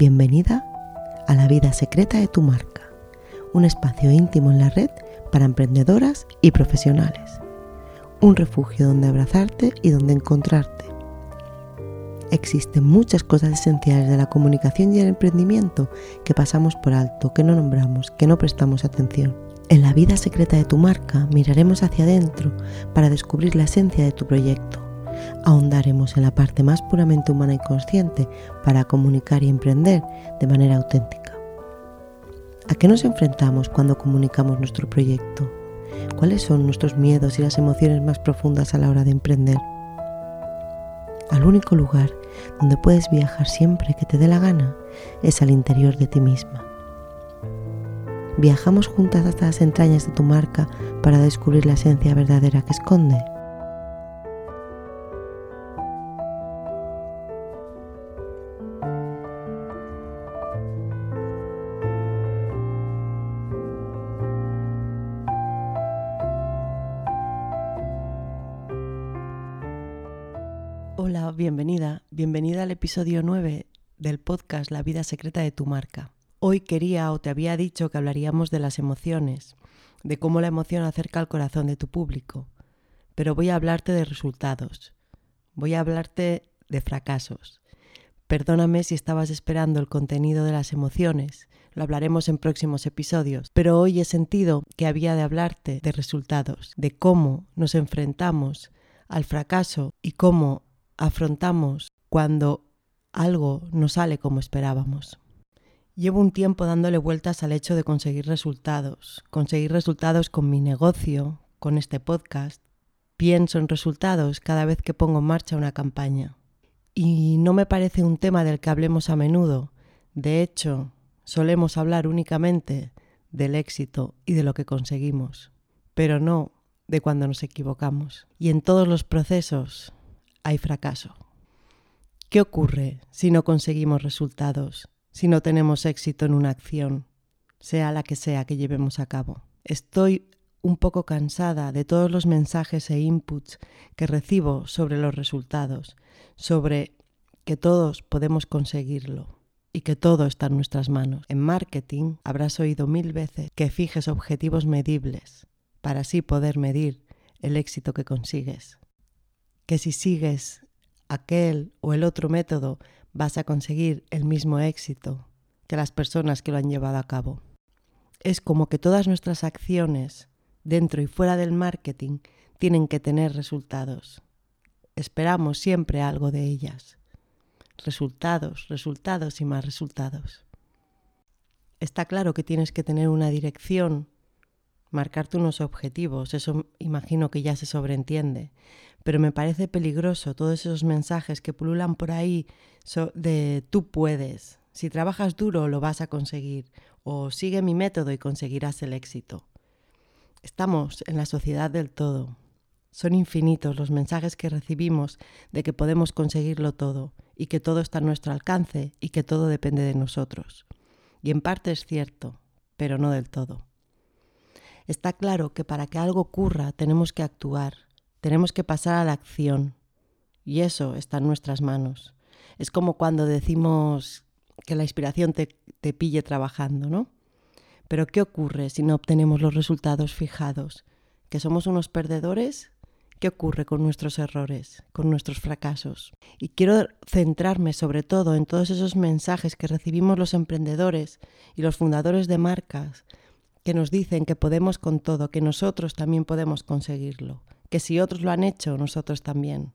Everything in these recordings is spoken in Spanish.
Bienvenida a la vida secreta de tu marca, un espacio íntimo en la red para emprendedoras y profesionales, un refugio donde abrazarte y donde encontrarte. Existen muchas cosas esenciales de la comunicación y el emprendimiento que pasamos por alto, que no nombramos, que no prestamos atención. En la vida secreta de tu marca miraremos hacia adentro para descubrir la esencia de tu proyecto ahondaremos en la parte más puramente humana y consciente para comunicar y emprender de manera auténtica. ¿A qué nos enfrentamos cuando comunicamos nuestro proyecto? ¿Cuáles son nuestros miedos y las emociones más profundas a la hora de emprender? Al único lugar donde puedes viajar siempre que te dé la gana es al interior de ti misma. Viajamos juntas hasta las entrañas de tu marca para descubrir la esencia verdadera que esconde. Episodio 9 del podcast La vida secreta de tu marca. Hoy quería o te había dicho que hablaríamos de las emociones, de cómo la emoción acerca al corazón de tu público, pero voy a hablarte de resultados, voy a hablarte de fracasos. Perdóname si estabas esperando el contenido de las emociones, lo hablaremos en próximos episodios, pero hoy he sentido que había de hablarte de resultados, de cómo nos enfrentamos al fracaso y cómo afrontamos cuando algo no sale como esperábamos. Llevo un tiempo dándole vueltas al hecho de conseguir resultados, conseguir resultados con mi negocio, con este podcast. Pienso en resultados cada vez que pongo en marcha una campaña. Y no me parece un tema del que hablemos a menudo. De hecho, solemos hablar únicamente del éxito y de lo que conseguimos, pero no de cuando nos equivocamos. Y en todos los procesos hay fracaso. ¿Qué ocurre si no conseguimos resultados, si no tenemos éxito en una acción, sea la que sea que llevemos a cabo? Estoy un poco cansada de todos los mensajes e inputs que recibo sobre los resultados, sobre que todos podemos conseguirlo y que todo está en nuestras manos. En marketing habrás oído mil veces que fijes objetivos medibles para así poder medir el éxito que consigues que si sigues aquel o el otro método vas a conseguir el mismo éxito que las personas que lo han llevado a cabo. Es como que todas nuestras acciones, dentro y fuera del marketing, tienen que tener resultados. Esperamos siempre algo de ellas. Resultados, resultados y más resultados. Está claro que tienes que tener una dirección, marcarte unos objetivos, eso imagino que ya se sobreentiende, pero me parece peligroso todos esos mensajes que pululan por ahí de tú puedes, si trabajas duro lo vas a conseguir, o sigue mi método y conseguirás el éxito. Estamos en la sociedad del todo. Son infinitos los mensajes que recibimos de que podemos conseguirlo todo y que todo está a nuestro alcance y que todo depende de nosotros. Y en parte es cierto, pero no del todo. Está claro que para que algo ocurra tenemos que actuar, tenemos que pasar a la acción. Y eso está en nuestras manos. Es como cuando decimos que la inspiración te, te pille trabajando, ¿no? Pero ¿qué ocurre si no obtenemos los resultados fijados? ¿Que somos unos perdedores? ¿Qué ocurre con nuestros errores, con nuestros fracasos? Y quiero centrarme sobre todo en todos esos mensajes que recibimos los emprendedores y los fundadores de marcas que nos dicen que podemos con todo, que nosotros también podemos conseguirlo, que si otros lo han hecho, nosotros también.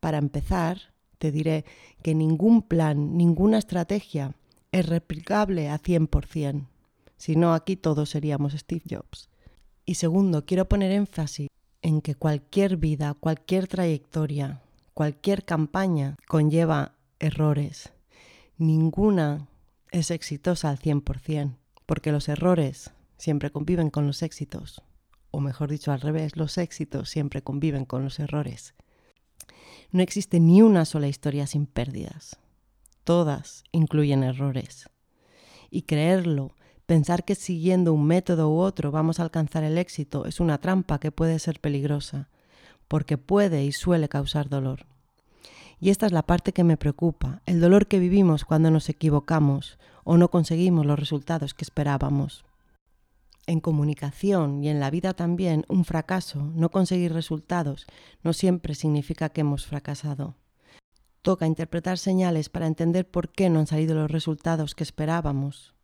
Para empezar, te diré que ningún plan, ninguna estrategia es replicable a 100%. Si no, aquí todos seríamos Steve Jobs. Y segundo, quiero poner énfasis en que cualquier vida, cualquier trayectoria, cualquier campaña conlleva errores. Ninguna es exitosa al 100%, porque los errores siempre conviven con los éxitos o mejor dicho al revés, los éxitos siempre conviven con los errores. No existe ni una sola historia sin pérdidas. Todas incluyen errores. Y creerlo, pensar que siguiendo un método u otro vamos a alcanzar el éxito es una trampa que puede ser peligrosa, porque puede y suele causar dolor. Y esta es la parte que me preocupa, el dolor que vivimos cuando nos equivocamos o no conseguimos los resultados que esperábamos. En comunicación y en la vida también, un fracaso, no conseguir resultados, no siempre significa que hemos fracasado. Toca interpretar señales para entender por qué no han salido los resultados que esperábamos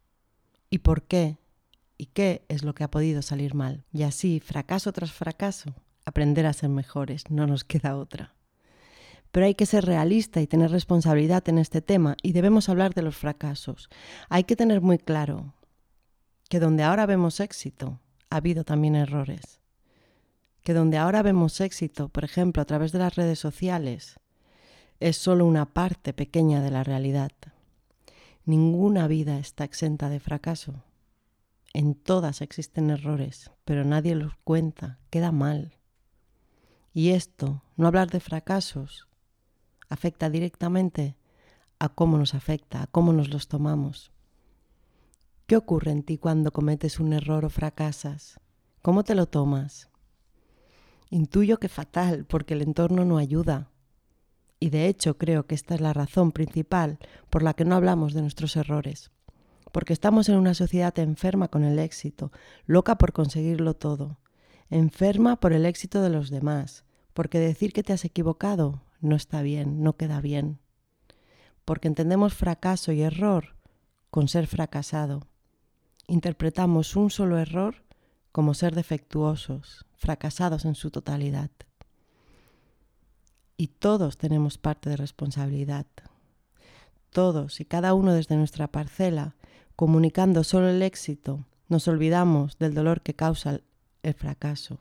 y por qué y qué es lo que ha podido salir mal. Y así, fracaso tras fracaso, aprender a ser mejores, no nos queda otra. Pero hay que ser realista y tener responsabilidad en este tema y debemos hablar de los fracasos. Hay que tener muy claro que donde ahora vemos éxito, ha habido también errores. Que donde ahora vemos éxito, por ejemplo, a través de las redes sociales, es solo una parte pequeña de la realidad. Ninguna vida está exenta de fracaso. En todas existen errores, pero nadie los cuenta, queda mal. Y esto, no hablar de fracasos, afecta directamente a cómo nos afecta, a cómo nos los tomamos. ¿Qué ocurre en ti cuando cometes un error o fracasas? ¿Cómo te lo tomas? Intuyo que fatal, porque el entorno no ayuda. Y de hecho creo que esta es la razón principal por la que no hablamos de nuestros errores porque estamos en una sociedad enferma con el éxito, loca por conseguirlo todo, enferma por el éxito de los demás, porque decir que te has equivocado no está bien, no queda bien, porque entendemos fracaso y error con ser fracasado. Interpretamos un solo error como ser defectuosos, fracasados en su totalidad. Y todos tenemos parte de responsabilidad. Todos y cada uno desde nuestra parcela comunicando solo el éxito, nos olvidamos del dolor que causa el fracaso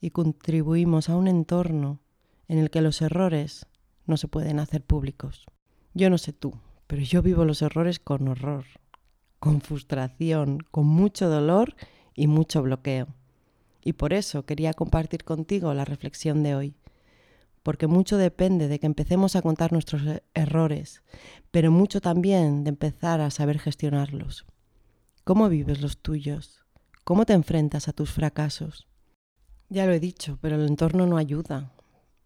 y contribuimos a un entorno en el que los errores no se pueden hacer públicos. Yo no sé tú, pero yo vivo los errores con horror, con frustración, con mucho dolor y mucho bloqueo. Y por eso quería compartir contigo la reflexión de hoy porque mucho depende de que empecemos a contar nuestros errores, pero mucho también de empezar a saber gestionarlos. ¿Cómo vives los tuyos? ¿Cómo te enfrentas a tus fracasos? Ya lo he dicho, pero el entorno no ayuda.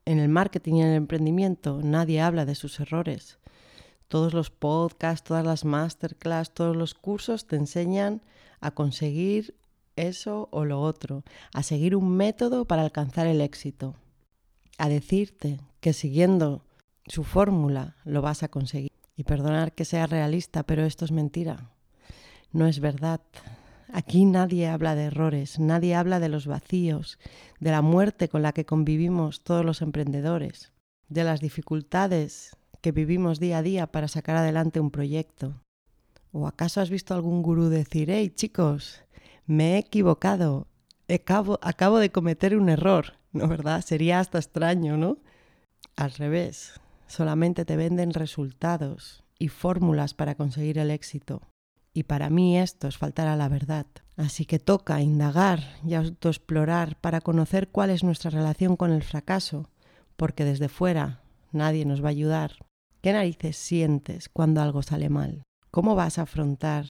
En el marketing y en el emprendimiento nadie habla de sus errores. Todos los podcasts, todas las masterclass, todos los cursos te enseñan a conseguir eso o lo otro, a seguir un método para alcanzar el éxito a decirte que siguiendo su fórmula lo vas a conseguir. Y perdonar que sea realista, pero esto es mentira. No es verdad. Aquí nadie habla de errores, nadie habla de los vacíos, de la muerte con la que convivimos todos los emprendedores, de las dificultades que vivimos día a día para sacar adelante un proyecto. ¿O acaso has visto algún gurú decir, hey chicos, me he equivocado, acabo, de cometer un error? ¿no verdad? Sería hasta extraño, ¿no? Al revés, solamente te venden resultados y fórmulas para conseguir el éxito. Y para mí esto es faltar a la verdad. Así que toca indagar y autoexplorar para conocer cuál es nuestra relación con el fracaso, porque desde fuera nadie nos va a ayudar. ¿Qué narices sientes cuando algo sale mal? ¿Cómo vas a afrontar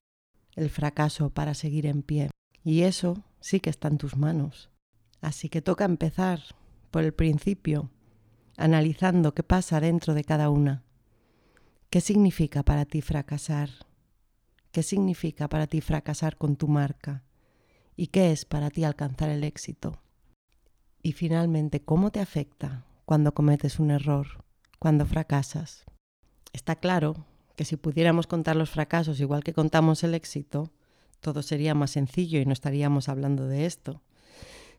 el fracaso para seguir en pie? Y eso sí que está en tus manos. Así que toca empezar por el principio, analizando qué pasa dentro de cada una. ¿Qué significa para ti fracasar? ¿Qué significa para ti fracasar con tu marca? ¿Y qué es para ti alcanzar el éxito? Y finalmente, ¿cómo te afecta cuando cometes un error, cuando fracasas? Está claro que si pudiéramos contar los fracasos igual que contamos el éxito, todo sería más sencillo y no estaríamos hablando de esto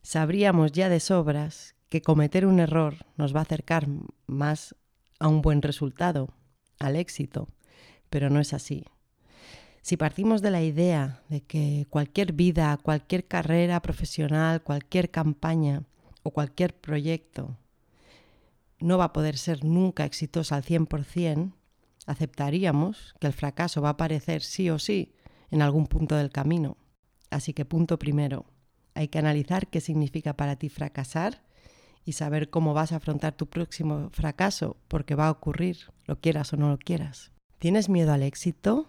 sabríamos ya de sobras que cometer un error nos va a acercar más a un buen resultado, al éxito, pero no es así. Si partimos de la idea de que cualquier vida, cualquier carrera profesional, cualquier campaña o cualquier proyecto no va a poder ser nunca exitosa al 100%, aceptaríamos que el fracaso va a aparecer sí o sí en algún punto del camino. Así que punto primero, hay que analizar qué significa para ti fracasar y saber cómo vas a afrontar tu próximo fracaso, porque va a ocurrir, lo quieras o no lo quieras. ¿Tienes miedo al éxito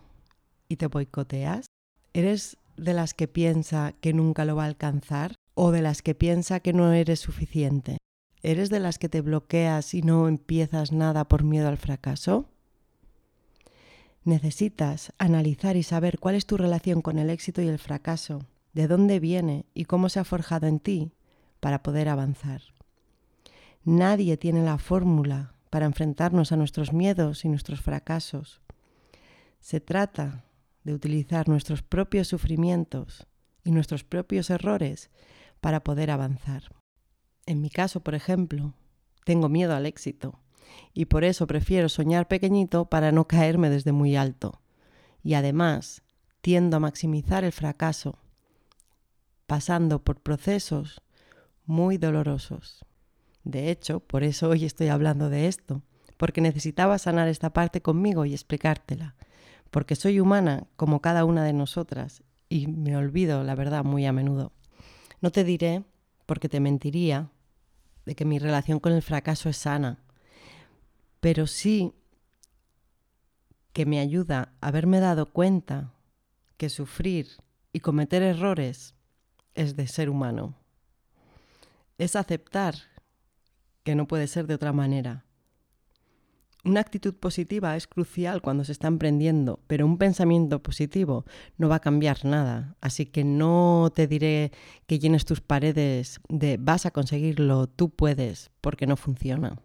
y te boicoteas? ¿Eres de las que piensa que nunca lo va a alcanzar o de las que piensa que no eres suficiente? ¿Eres de las que te bloqueas y no empiezas nada por miedo al fracaso? Necesitas analizar y saber cuál es tu relación con el éxito y el fracaso, de dónde viene y cómo se ha forjado en ti para poder avanzar. Nadie tiene la fórmula para enfrentarnos a nuestros miedos y nuestros fracasos. Se trata de utilizar nuestros propios sufrimientos y nuestros propios errores para poder avanzar. En mi caso, por ejemplo, tengo miedo al éxito y por eso prefiero soñar pequeñito para no caerme desde muy alto. Y además, tiendo a maximizar el fracaso, pasando por procesos muy dolorosos. De hecho, por eso hoy estoy hablando de esto, porque necesitaba sanar esta parte conmigo y explicártela, porque soy humana como cada una de nosotras y me olvido, la verdad, muy a menudo. No te diré, porque te mentiría, de que mi relación con el fracaso es sana, pero sí que me ayuda a haberme dado cuenta que sufrir y cometer errores es de ser humano. Es aceptar que no puede ser de otra manera. Una actitud positiva es crucial cuando se está emprendiendo, pero un pensamiento positivo no va a cambiar nada. Así que no te diré que llenes tus paredes de vas a conseguirlo, tú puedes, porque no funciona.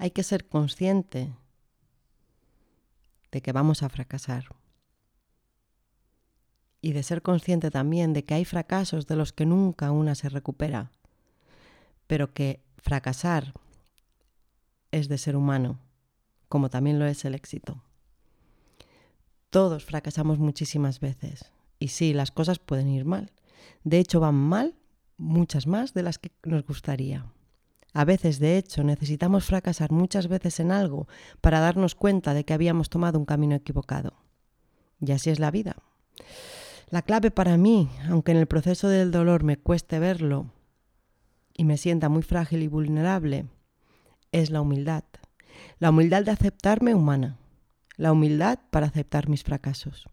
Hay que ser consciente de que vamos a fracasar. Y de ser consciente también de que hay fracasos de los que nunca una se recupera, pero que fracasar es de ser humano, como también lo es el éxito. Todos fracasamos muchísimas veces. Y sí, las cosas pueden ir mal. De hecho, van mal muchas más de las que nos gustaría. A veces, de hecho, necesitamos fracasar muchas veces en algo para darnos cuenta de que habíamos tomado un camino equivocado. Y así es la vida. La clave para mí, aunque en el proceso del dolor me cueste verlo y me sienta muy frágil y vulnerable, es la humildad. La humildad de aceptarme humana. La humildad para aceptar mis fracasos.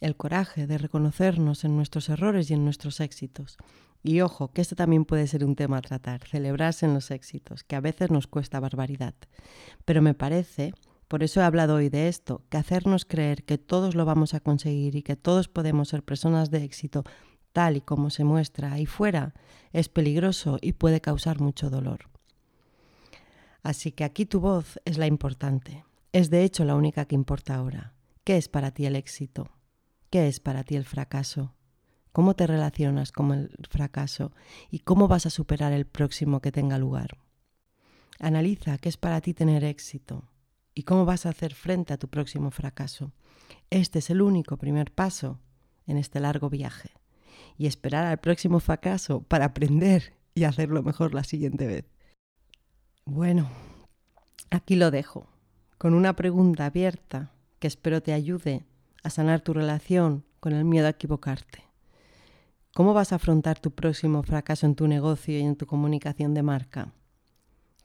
El coraje de reconocernos en nuestros errores y en nuestros éxitos. Y ojo, que este también puede ser un tema a tratar, celebrarse en los éxitos, que a veces nos cuesta barbaridad. Pero me parece, por eso he hablado hoy de esto, que hacernos creer que todos lo vamos a conseguir y que todos podemos ser personas de éxito tal y como se muestra ahí fuera, es peligroso y puede causar mucho dolor. Así que aquí tu voz es la importante. Es de hecho la única que importa ahora. ¿Qué es para ti el éxito? ¿Qué es para ti el fracaso? ¿Cómo te relacionas con el fracaso? ¿Y cómo vas a superar el próximo que tenga lugar? Analiza qué es para ti tener éxito y cómo vas a hacer frente a tu próximo fracaso. Este es el único primer paso en este largo viaje. Y esperar al próximo fracaso para aprender y hacerlo mejor la siguiente vez. Bueno, aquí lo dejo, con una pregunta abierta que espero te ayude a sanar tu relación con el miedo a equivocarte. ¿Cómo vas a afrontar tu próximo fracaso en tu negocio y en tu comunicación de marca?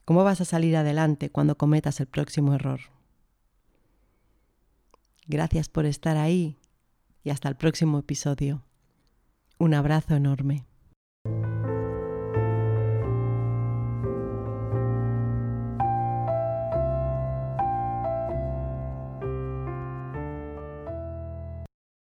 ¿Cómo vas a salir adelante cuando cometas el próximo error? Gracias por estar ahí y hasta el próximo episodio. Un abrazo enorme.